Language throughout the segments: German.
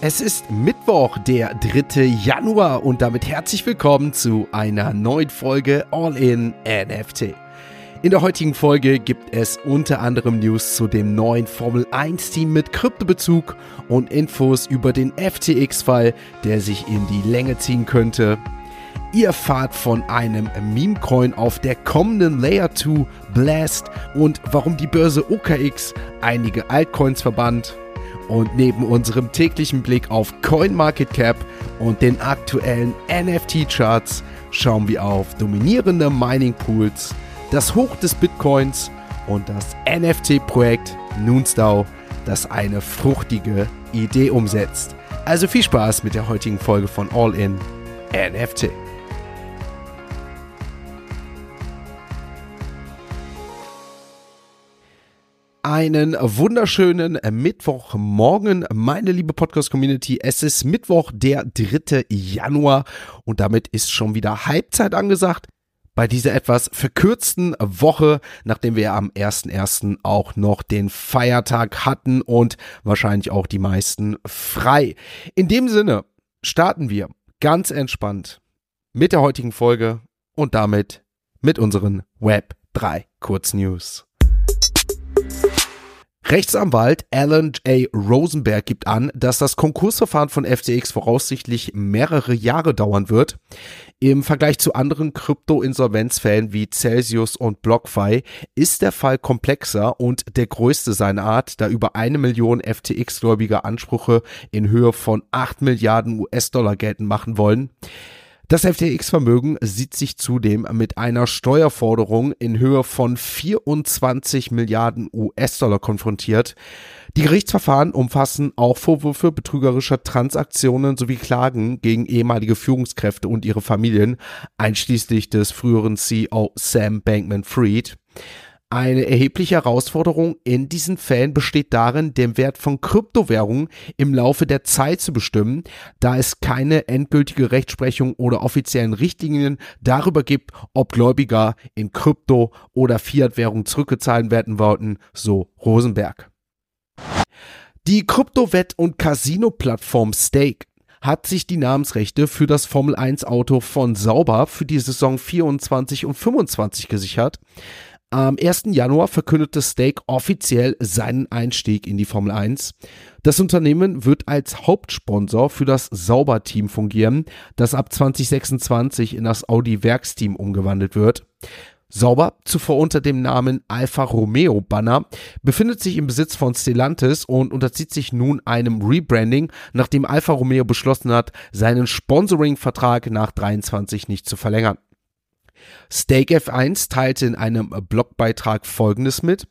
Es ist Mittwoch, der 3. Januar und damit herzlich willkommen zu einer neuen Folge All in NFT. In der heutigen Folge gibt es unter anderem News zu dem neuen Formel 1 Team mit Kryptobezug und Infos über den FTX-Fall, der sich in die Länge ziehen könnte. Ihr fahrt von einem Meme-Coin auf der kommenden Layer 2 Blast und warum die Börse OKX einige Altcoins verbannt. Und neben unserem täglichen Blick auf CoinMarketCap und den aktuellen NFT-Charts schauen wir auf dominierende Mining-Pools, das Hoch des Bitcoins und das NFT-Projekt Noonstau, das eine fruchtige Idee umsetzt. Also viel Spaß mit der heutigen Folge von All In NFT. Einen wunderschönen Mittwochmorgen, meine liebe Podcast-Community. Es ist Mittwoch, der 3. Januar und damit ist schon wieder Halbzeit angesagt bei dieser etwas verkürzten Woche, nachdem wir am 1.1. auch noch den Feiertag hatten und wahrscheinlich auch die meisten frei. In dem Sinne starten wir ganz entspannt mit der heutigen Folge und damit mit unseren Web 3 Kurznews. Rechtsanwalt Alan J. Rosenberg gibt an, dass das Konkursverfahren von FTX voraussichtlich mehrere Jahre dauern wird. Im Vergleich zu anderen Krypto-Insolvenzfällen wie Celsius und BlockFi ist der Fall komplexer und der größte seiner Art, da über eine Million FTX-gläubiger Ansprüche in Höhe von 8 Milliarden US-Dollar geltend machen wollen. Das FTX-Vermögen sieht sich zudem mit einer Steuerforderung in Höhe von 24 Milliarden US-Dollar konfrontiert. Die Gerichtsverfahren umfassen auch Vorwürfe betrügerischer Transaktionen sowie Klagen gegen ehemalige Führungskräfte und ihre Familien, einschließlich des früheren CEO Sam Bankman-Fried. Eine erhebliche Herausforderung in diesen Fällen besteht darin, den Wert von Kryptowährungen im Laufe der Zeit zu bestimmen, da es keine endgültige Rechtsprechung oder offiziellen Richtlinien darüber gibt, ob Gläubiger in Krypto- oder Fiat-Währung zurückgezahlt werden wollten, so Rosenberg. Die Kryptowett- und Casino-Plattform Stake hat sich die Namensrechte für das Formel 1 Auto von Sauber für die Saison 24 und 25 gesichert. Am 1. Januar verkündete Stake offiziell seinen Einstieg in die Formel 1. Das Unternehmen wird als Hauptsponsor für das Sauber-Team fungieren, das ab 2026 in das Audi-Werksteam umgewandelt wird. Sauber, zuvor unter dem Namen Alfa Romeo Banner, befindet sich im Besitz von Stellantis und unterzieht sich nun einem Rebranding, nachdem Alfa Romeo beschlossen hat, seinen Sponsoring-Vertrag nach 23 nicht zu verlängern. Stake F1 teilte in einem Blogbeitrag Folgendes mit.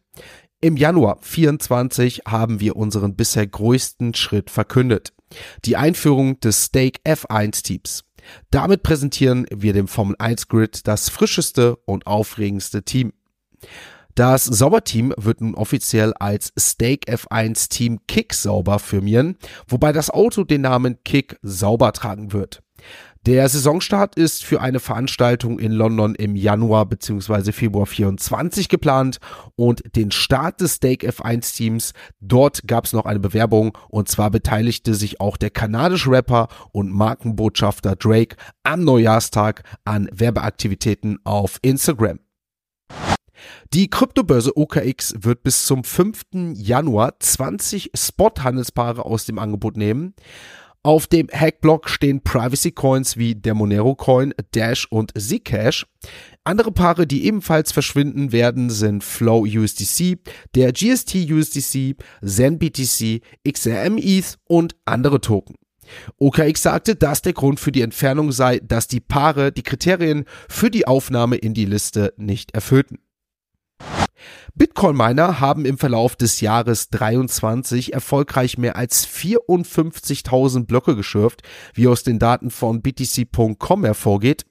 Im Januar 24 haben wir unseren bisher größten Schritt verkündet. Die Einführung des Stake F1 Teams. Damit präsentieren wir dem Formel 1 Grid das frischeste und aufregendste Team. Das Sauberteam wird nun offiziell als Stake F1 Team Kick Sauber firmieren, wobei das Auto den Namen Kick Sauber tragen wird. Der Saisonstart ist für eine Veranstaltung in London im Januar bzw. Februar 24 geplant und den Start des Stake F1 Teams, dort gab es noch eine Bewerbung und zwar beteiligte sich auch der kanadische Rapper und Markenbotschafter Drake am Neujahrstag an Werbeaktivitäten auf Instagram. Die Kryptobörse OKX wird bis zum 5. Januar 20 Spot-Handelspaare aus dem Angebot nehmen. Auf dem Hackblock stehen Privacy Coins wie der Monero Coin, Dash und Zcash. Andere Paare, die ebenfalls verschwinden werden, sind Flow USDC, der GST USDC, Zen BTC, XRM ETH und andere Token. OKX sagte, dass der Grund für die Entfernung sei, dass die Paare die Kriterien für die Aufnahme in die Liste nicht erfüllten. Bitcoin-Miner haben im Verlauf des Jahres 23 erfolgreich mehr als 54.000 Blöcke geschürft, wie aus den Daten von BTC.com hervorgeht.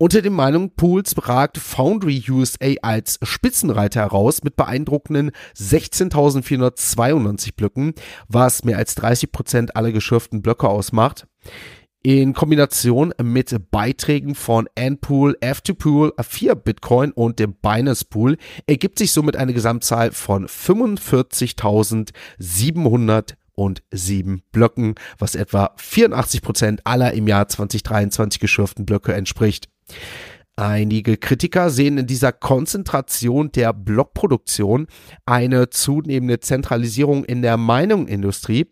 Unter den Meinungspools ragt Foundry USA als Spitzenreiter heraus mit beeindruckenden 16.492 Blöcken, was mehr als 30 Prozent aller geschürften Blöcke ausmacht. In Kombination mit Beiträgen von Npool, F2Pool, 4 Bitcoin und dem Binance Pool ergibt sich somit eine Gesamtzahl von 45.700 und sieben Blöcken, was etwa 84 Prozent aller im Jahr 2023 geschürften Blöcke entspricht. Einige Kritiker sehen in dieser Konzentration der Blockproduktion eine zunehmende Zentralisierung in der Meinungsindustrie.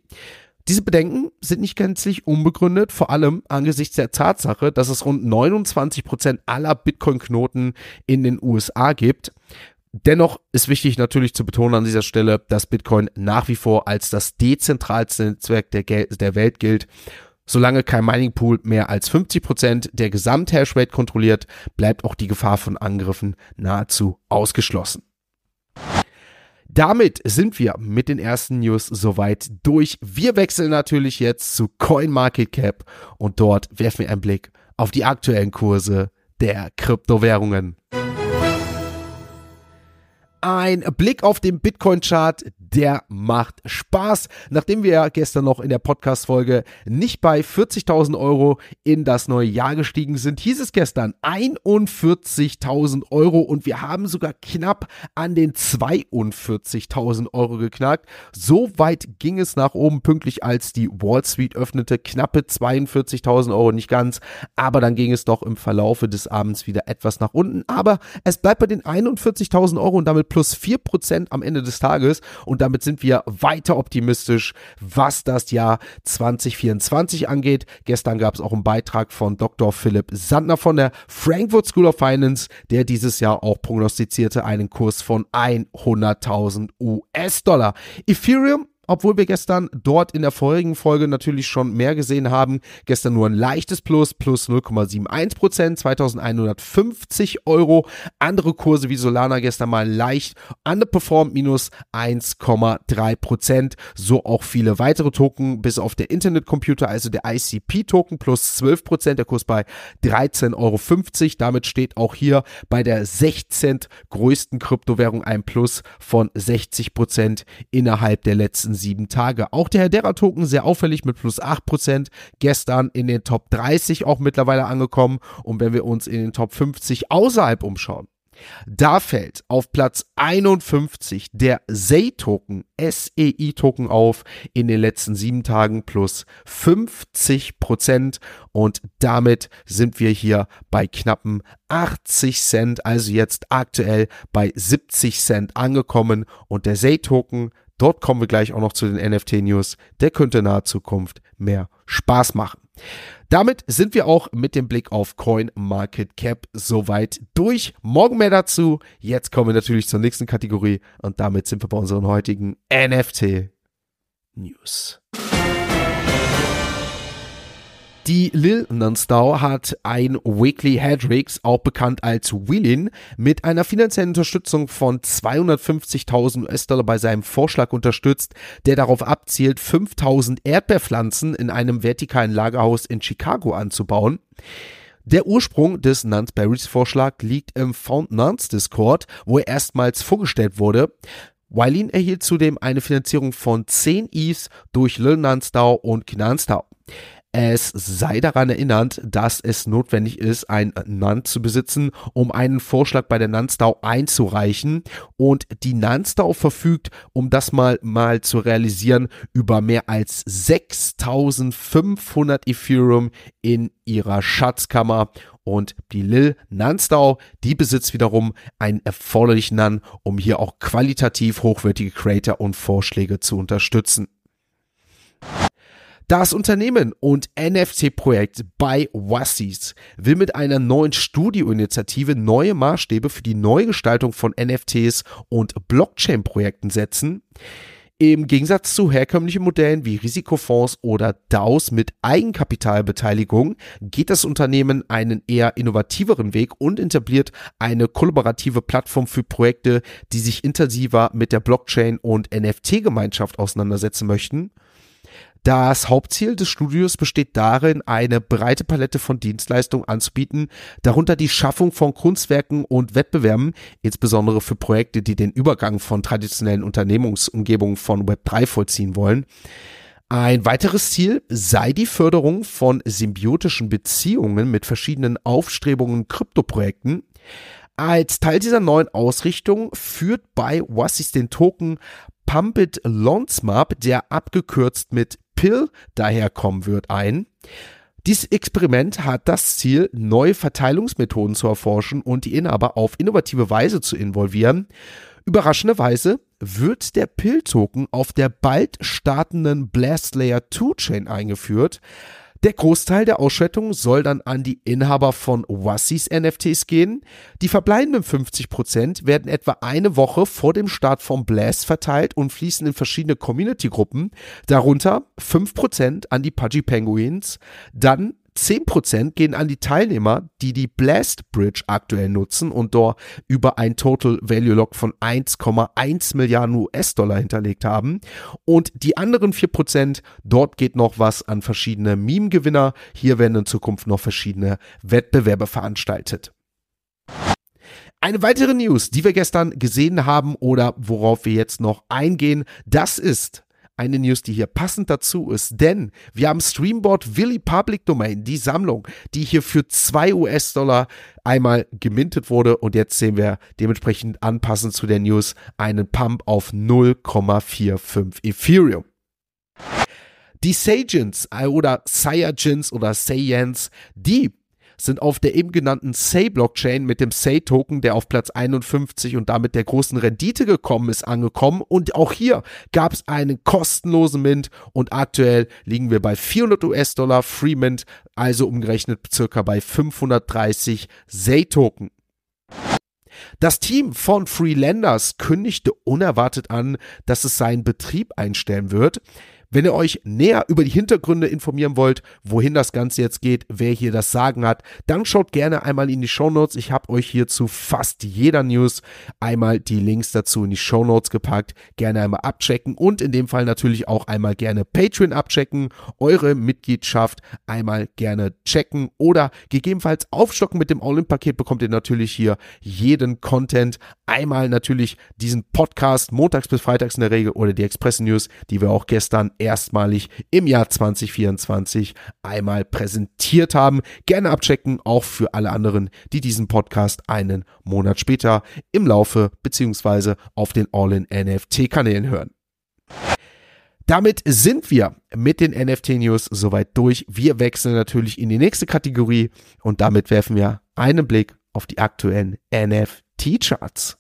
Diese Bedenken sind nicht gänzlich unbegründet, vor allem angesichts der Tatsache, dass es rund 29 Prozent aller Bitcoin-Knoten in den USA gibt. Dennoch ist wichtig natürlich zu betonen an dieser Stelle, dass Bitcoin nach wie vor als das dezentralste Netzwerk der, der Welt gilt Solange kein Mining Pool mehr als 50% der Gesamthashrate kontrolliert, bleibt auch die Gefahr von Angriffen nahezu ausgeschlossen. Damit sind wir mit den ersten News soweit durch. Wir wechseln natürlich jetzt zu CoinMarketCap und dort werfen wir einen Blick auf die aktuellen Kurse der Kryptowährungen. Ein Blick auf den Bitcoin-Chart, der macht Spaß. Nachdem wir ja gestern noch in der Podcast-Folge nicht bei 40.000 Euro in das neue Jahr gestiegen sind, hieß es gestern 41.000 Euro und wir haben sogar knapp an den 42.000 Euro geknackt. So weit ging es nach oben pünktlich, als die Wall Street öffnete. Knappe 42.000 Euro, nicht ganz, aber dann ging es doch im Verlaufe des Abends wieder etwas nach unten. Aber es bleibt bei den 41.000 Euro und damit plus 4% am Ende des Tages und damit sind wir weiter optimistisch, was das Jahr 2024 angeht. Gestern gab es auch einen Beitrag von Dr. Philipp Sandner von der Frankfurt School of Finance, der dieses Jahr auch prognostizierte einen Kurs von 100.000 US-Dollar. Ethereum obwohl wir gestern dort in der vorherigen Folge natürlich schon mehr gesehen haben. Gestern nur ein leichtes Plus, plus 0,71 Prozent, 2150 Euro. Andere Kurse wie Solana gestern mal leicht underperformed, minus 1,3 Prozent. So auch viele weitere Token, bis auf der Internet Computer, also der ICP-Token, plus 12 Prozent, der Kurs bei 13,50 Euro. Damit steht auch hier bei der 16. größten Kryptowährung ein Plus von 60 Prozent innerhalb der letzten sieben Tage. Auch der Hedera-Token sehr auffällig mit plus 8%, gestern in den Top 30 auch mittlerweile angekommen. Und wenn wir uns in den Top 50 außerhalb umschauen, da fällt auf Platz 51 der SEI-Token, SEI-Token auf in den letzten sieben Tagen plus 50 Prozent und damit sind wir hier bei knappen 80 Cent, also jetzt aktuell bei 70 Cent angekommen und der SEI-Token Dort kommen wir gleich auch noch zu den NFT-News. Der könnte in naher Zukunft mehr Spaß machen. Damit sind wir auch mit dem Blick auf Coin Market Cap soweit durch. Morgen mehr dazu. Jetzt kommen wir natürlich zur nächsten Kategorie und damit sind wir bei unseren heutigen NFT News. Die Lil Nunstau hat ein Weekly Hedrix, auch bekannt als Willin, mit einer finanziellen Unterstützung von 250.000 US-Dollar bei seinem Vorschlag unterstützt, der darauf abzielt, 5000 Erdbeerpflanzen in einem vertikalen Lagerhaus in Chicago anzubauen. Der Ursprung des Nunsberries Vorschlag liegt im Found Nuns Discord, wo er erstmals vorgestellt wurde. Wylin erhielt zudem eine Finanzierung von 10 ETHs durch Lil Nunstau und Knanstau. Es sei daran erinnert, dass es notwendig ist, ein NAND zu besitzen, um einen Vorschlag bei der Nanstau einzureichen. Und die Nanstau verfügt, um das mal, mal zu realisieren, über mehr als 6500 Ethereum in ihrer Schatzkammer. Und die Lil Nanstau, die besitzt wiederum einen erforderlichen NAN, um hier auch qualitativ hochwertige Creator und Vorschläge zu unterstützen. Das Unternehmen und NFT-Projekt bei Wassis will mit einer neuen Studioinitiative neue Maßstäbe für die Neugestaltung von NFTs und Blockchain-Projekten setzen. Im Gegensatz zu herkömmlichen Modellen wie Risikofonds oder DAOs mit Eigenkapitalbeteiligung geht das Unternehmen einen eher innovativeren Weg und etabliert eine kollaborative Plattform für Projekte, die sich intensiver mit der Blockchain und NFT-Gemeinschaft auseinandersetzen möchten. Das Hauptziel des Studios besteht darin, eine breite Palette von Dienstleistungen anzubieten, darunter die Schaffung von Kunstwerken und Wettbewerben, insbesondere für Projekte, die den Übergang von traditionellen Unternehmungsumgebungen von Web3 vollziehen wollen. Ein weiteres Ziel sei die Förderung von symbiotischen Beziehungen mit verschiedenen aufstrebungen Kryptoprojekten. Als Teil dieser neuen Ausrichtung führt bei Wassis den Token Pumpit Lonsmap, der abgekürzt mit PIL daherkommen wird, ein. Dieses Experiment hat das Ziel, neue Verteilungsmethoden zu erforschen und die Inhaber auf innovative Weise zu involvieren. Überraschenderweise wird der PIL-Token auf der bald startenden Blast Layer 2 Chain eingeführt. Der Großteil der Ausschüttung soll dann an die Inhaber von Wassis NFTs gehen. Die verbleibenden 50% werden etwa eine Woche vor dem Start vom Blast verteilt und fließen in verschiedene Community-Gruppen, darunter 5% an die Pudgy Penguins, dann 10% gehen an die Teilnehmer, die die Blast Bridge aktuell nutzen und dort über ein Total Value Lock von 1,1 Milliarden US-Dollar hinterlegt haben. Und die anderen 4%, dort geht noch was an verschiedene Meme-Gewinner. Hier werden in Zukunft noch verschiedene Wettbewerbe veranstaltet. Eine weitere News, die wir gestern gesehen haben oder worauf wir jetzt noch eingehen, das ist eine News, die hier passend dazu ist, denn wir haben Streamboard Willy Public Domain, die Sammlung, die hier für 2 US-Dollar einmal gemintet wurde und jetzt sehen wir dementsprechend anpassend zu der News einen Pump auf 0,45 Ethereum. Die Saiyans äh, oder Saiyajins oder Saiyans, die sind auf der eben genannten Say-Blockchain mit dem Say-Token, der auf Platz 51 und damit der großen Rendite gekommen ist, angekommen. Und auch hier gab es einen kostenlosen Mint und aktuell liegen wir bei 400 US-Dollar Free Mint, also umgerechnet circa bei 530 Say-Token. Das Team von Freelanders kündigte unerwartet an, dass es seinen Betrieb einstellen wird. Wenn ihr euch näher über die Hintergründe informieren wollt, wohin das Ganze jetzt geht, wer hier das Sagen hat, dann schaut gerne einmal in die Show Notes. Ich habe euch hier zu fast jeder News einmal die Links dazu in die Show Notes gepackt. Gerne einmal abchecken und in dem Fall natürlich auch einmal gerne Patreon abchecken, eure Mitgliedschaft einmal gerne checken oder gegebenenfalls aufstocken mit dem All-In-Paket bekommt ihr natürlich hier jeden Content. Einmal natürlich diesen Podcast montags bis freitags in der Regel oder die Express News, die wir auch gestern erstmalig im Jahr 2024 einmal präsentiert haben. Gerne abchecken, auch für alle anderen, die diesen Podcast einen Monat später im Laufe beziehungsweise auf den All-in-NFT-Kanälen hören. Damit sind wir mit den NFT-News soweit durch. Wir wechseln natürlich in die nächste Kategorie und damit werfen wir einen Blick auf die aktuellen NFT-Charts.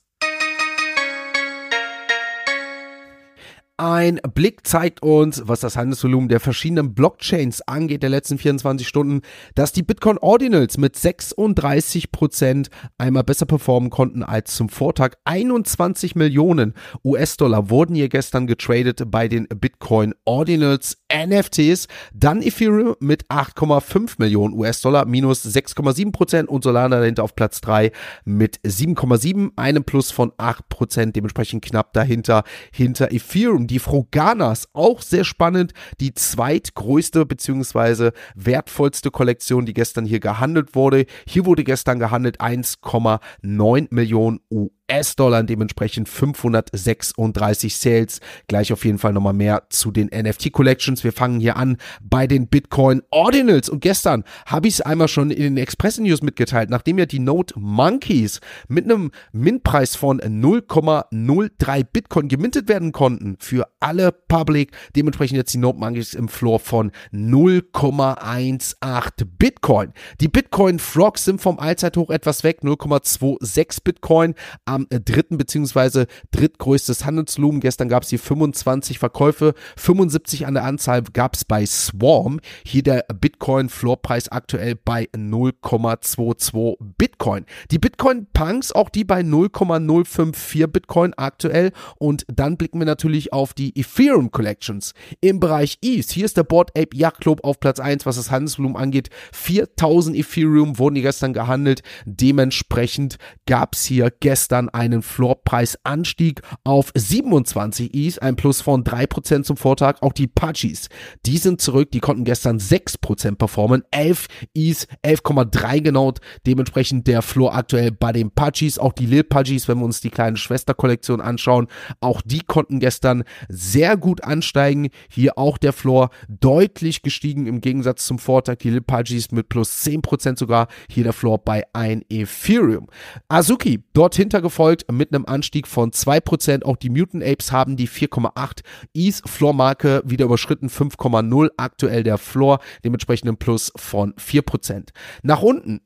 Ein Blick zeigt uns, was das Handelsvolumen der verschiedenen Blockchains angeht, der letzten 24 Stunden, dass die Bitcoin Ordinals mit 36 Prozent einmal besser performen konnten als zum Vortag. 21 Millionen US-Dollar wurden hier gestern getradet bei den Bitcoin Ordinals NFTs. Dann Ethereum mit 8,5 Millionen US-Dollar, minus 6,7 Prozent und Solana dahinter auf Platz 3 mit 7,7, einem Plus von 8 Prozent, dementsprechend knapp dahinter, hinter Ethereum die Froganas, auch sehr spannend, die zweitgrößte bzw. wertvollste Kollektion, die gestern hier gehandelt wurde. Hier wurde gestern gehandelt 1,9 Millionen US US-Dollar, dementsprechend 536 Sales. Gleich auf jeden Fall nochmal mehr zu den NFT-Collections. Wir fangen hier an bei den Bitcoin Ordinals. Und gestern habe ich es einmal schon in den Express News mitgeteilt, nachdem ja die Note Monkeys mit einem Mintpreis von 0,03 Bitcoin gemintet werden konnten für alle Public. Dementsprechend jetzt die Note Monkeys im Floor von 0,18 Bitcoin. Die Bitcoin Frogs sind vom Allzeithoch etwas weg, 0,26 Bitcoin am äh, dritten beziehungsweise drittgrößtes Handelsvolumen. Gestern gab es hier 25 Verkäufe, 75 an der Anzahl gab es bei Swarm. Hier der Bitcoin Floorpreis aktuell bei 0,22 Bitcoin. Die Bitcoin Punks, auch die bei 0,054 Bitcoin aktuell. Und dann blicken wir natürlich auf die Ethereum Collections im Bereich ETH. Hier ist der Board Ape Yacht Club auf Platz 1, was das Handelsvolumen angeht. 4000 Ethereum wurden hier gestern gehandelt. Dementsprechend gab es hier gestern dann einen Floorpreisanstieg auf 27 ETH, ein Plus von 3% zum Vortag. Auch die Pudgies, die sind zurück, die konnten gestern 6% performen, 11 ETH, 11,3 genau, dementsprechend der Floor aktuell bei den Pudgies, auch die Lil Pudgies, wenn wir uns die kleine Schwesterkollektion anschauen, auch die konnten gestern sehr gut ansteigen. Hier auch der Floor deutlich gestiegen im Gegensatz zum Vortag. Die Lil Pudgies mit plus 10% sogar. Hier der Floor bei 1 Ethereum. Azuki dort hintergefolgt folgt mit einem Anstieg von 2%. Auch die Mutant Apes haben die 4,8 ETH Floor-Marke wieder überschritten, 5,0 aktuell der Floor, dementsprechend ein Plus von 4%. Nach unten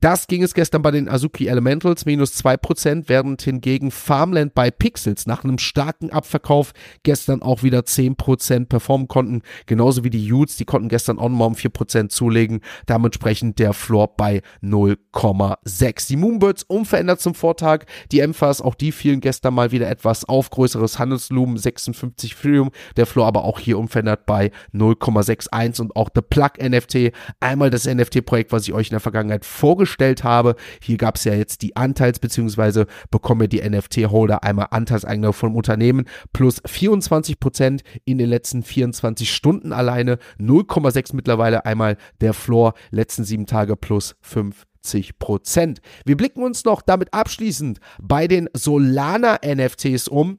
das ging es gestern bei den Azuki Elementals, minus 2%, während hingegen Farmland bei Pixels nach einem starken Abverkauf gestern auch wieder 10% performen konnten. Genauso wie die Utes, die konnten gestern auch nochmal um 4% zulegen. Dementsprechend der Floor bei 0,6. Die Moonbirds unverändert zum Vortag. Die Emphas, auch die fielen gestern mal wieder etwas auf. Größeres Handelslumen, 56 Freedom. Der Floor aber auch hier unverändert bei 0,61 und auch The Plug NFT. Einmal das NFT-Projekt, was ich euch in der Vergangenheit vorgestellt vorgestellt habe. Hier gab es ja jetzt die Anteils- bzw. bekommen die NFT-Holder einmal Anteilseigner vom Unternehmen plus 24 Prozent in den letzten 24 Stunden alleine. 0,6 mittlerweile einmal der Floor, letzten sieben Tage plus 50 Prozent. Wir blicken uns noch damit abschließend bei den Solana NFTs um.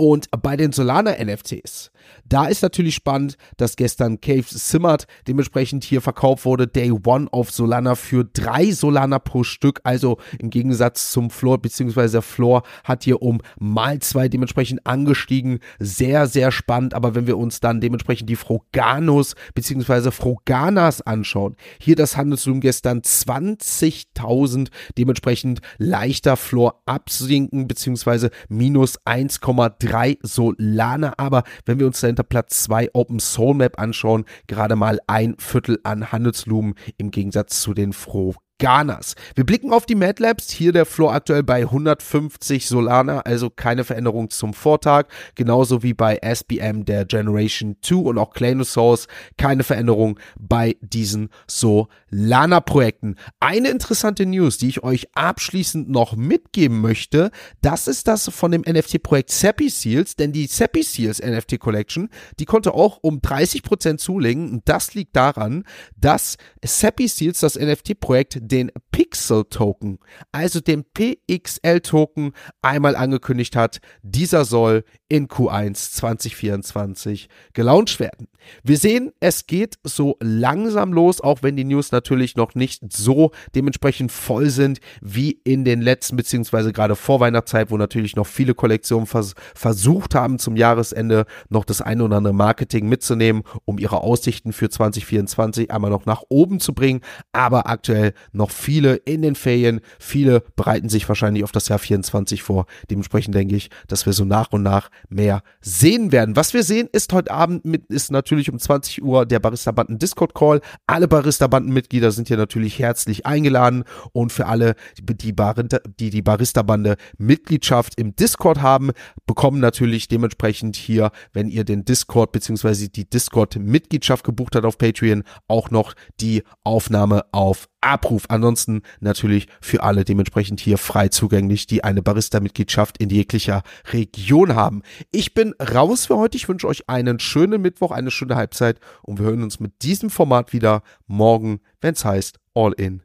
Und bei den Solana NFTs da ist natürlich spannend, dass gestern Cave Simmert dementsprechend hier verkauft wurde, Day One auf Solana für drei Solana pro Stück, also im Gegensatz zum Floor, beziehungsweise der Floor hat hier um mal zwei dementsprechend angestiegen. Sehr, sehr spannend, aber wenn wir uns dann dementsprechend die Froganos beziehungsweise Froganas anschauen, hier das Handelsvolumen gestern 20.000, dementsprechend leichter Floor absinken, beziehungsweise minus 1,3 Solana, aber wenn wir uns uns dahinter Platz 2 Open Soul Map anschauen, gerade mal ein Viertel an Handelslumen im Gegensatz zu den Froh Ganas. Wir blicken auf die Mad Labs. Hier der Floor aktuell bei 150 Solana, also keine Veränderung zum Vortag. Genauso wie bei SBM der Generation 2 und auch Clanosaurus. Keine Veränderung bei diesen Solana-Projekten. Eine interessante News, die ich euch abschließend noch mitgeben möchte, das ist das von dem NFT-Projekt Seppi Seals, denn die Seppi Seals NFT Collection, die konnte auch um 30% zulegen. Und das liegt daran, dass Seppi Seals, das NFT-Projekt, den Pixel-Token, also den PXL-Token, einmal angekündigt hat, dieser soll in Q1 2024 gelauncht werden. Wir sehen, es geht so langsam los, auch wenn die News natürlich noch nicht so dementsprechend voll sind wie in den letzten, beziehungsweise gerade vor Weihnachtszeit, wo natürlich noch viele Kollektionen vers versucht haben, zum Jahresende noch das ein oder andere Marketing mitzunehmen, um ihre Aussichten für 2024 einmal noch nach oben zu bringen. Aber aktuell noch viele in den Ferien. Viele bereiten sich wahrscheinlich auf das Jahr 24 vor. Dementsprechend denke ich, dass wir so nach und nach mehr sehen werden. Was wir sehen, ist heute Abend mit, ist natürlich um 20 Uhr der Barista Banden Discord Call. Alle Barista Banden Mitglieder sind hier natürlich herzlich eingeladen und für alle, die, Barista, die die Barista Bande Mitgliedschaft im Discord haben, bekommen natürlich dementsprechend hier, wenn ihr den Discord bzw. die Discord Mitgliedschaft gebucht habt auf Patreon, auch noch die Aufnahme auf Abruf. Ansonsten natürlich für alle dementsprechend hier frei zugänglich, die eine Barista-Mitgliedschaft in jeglicher Region haben. Ich bin raus für heute. Ich wünsche euch einen schönen Mittwoch, eine schöne Halbzeit und wir hören uns mit diesem Format wieder morgen, wenn es heißt All in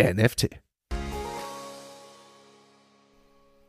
NFT.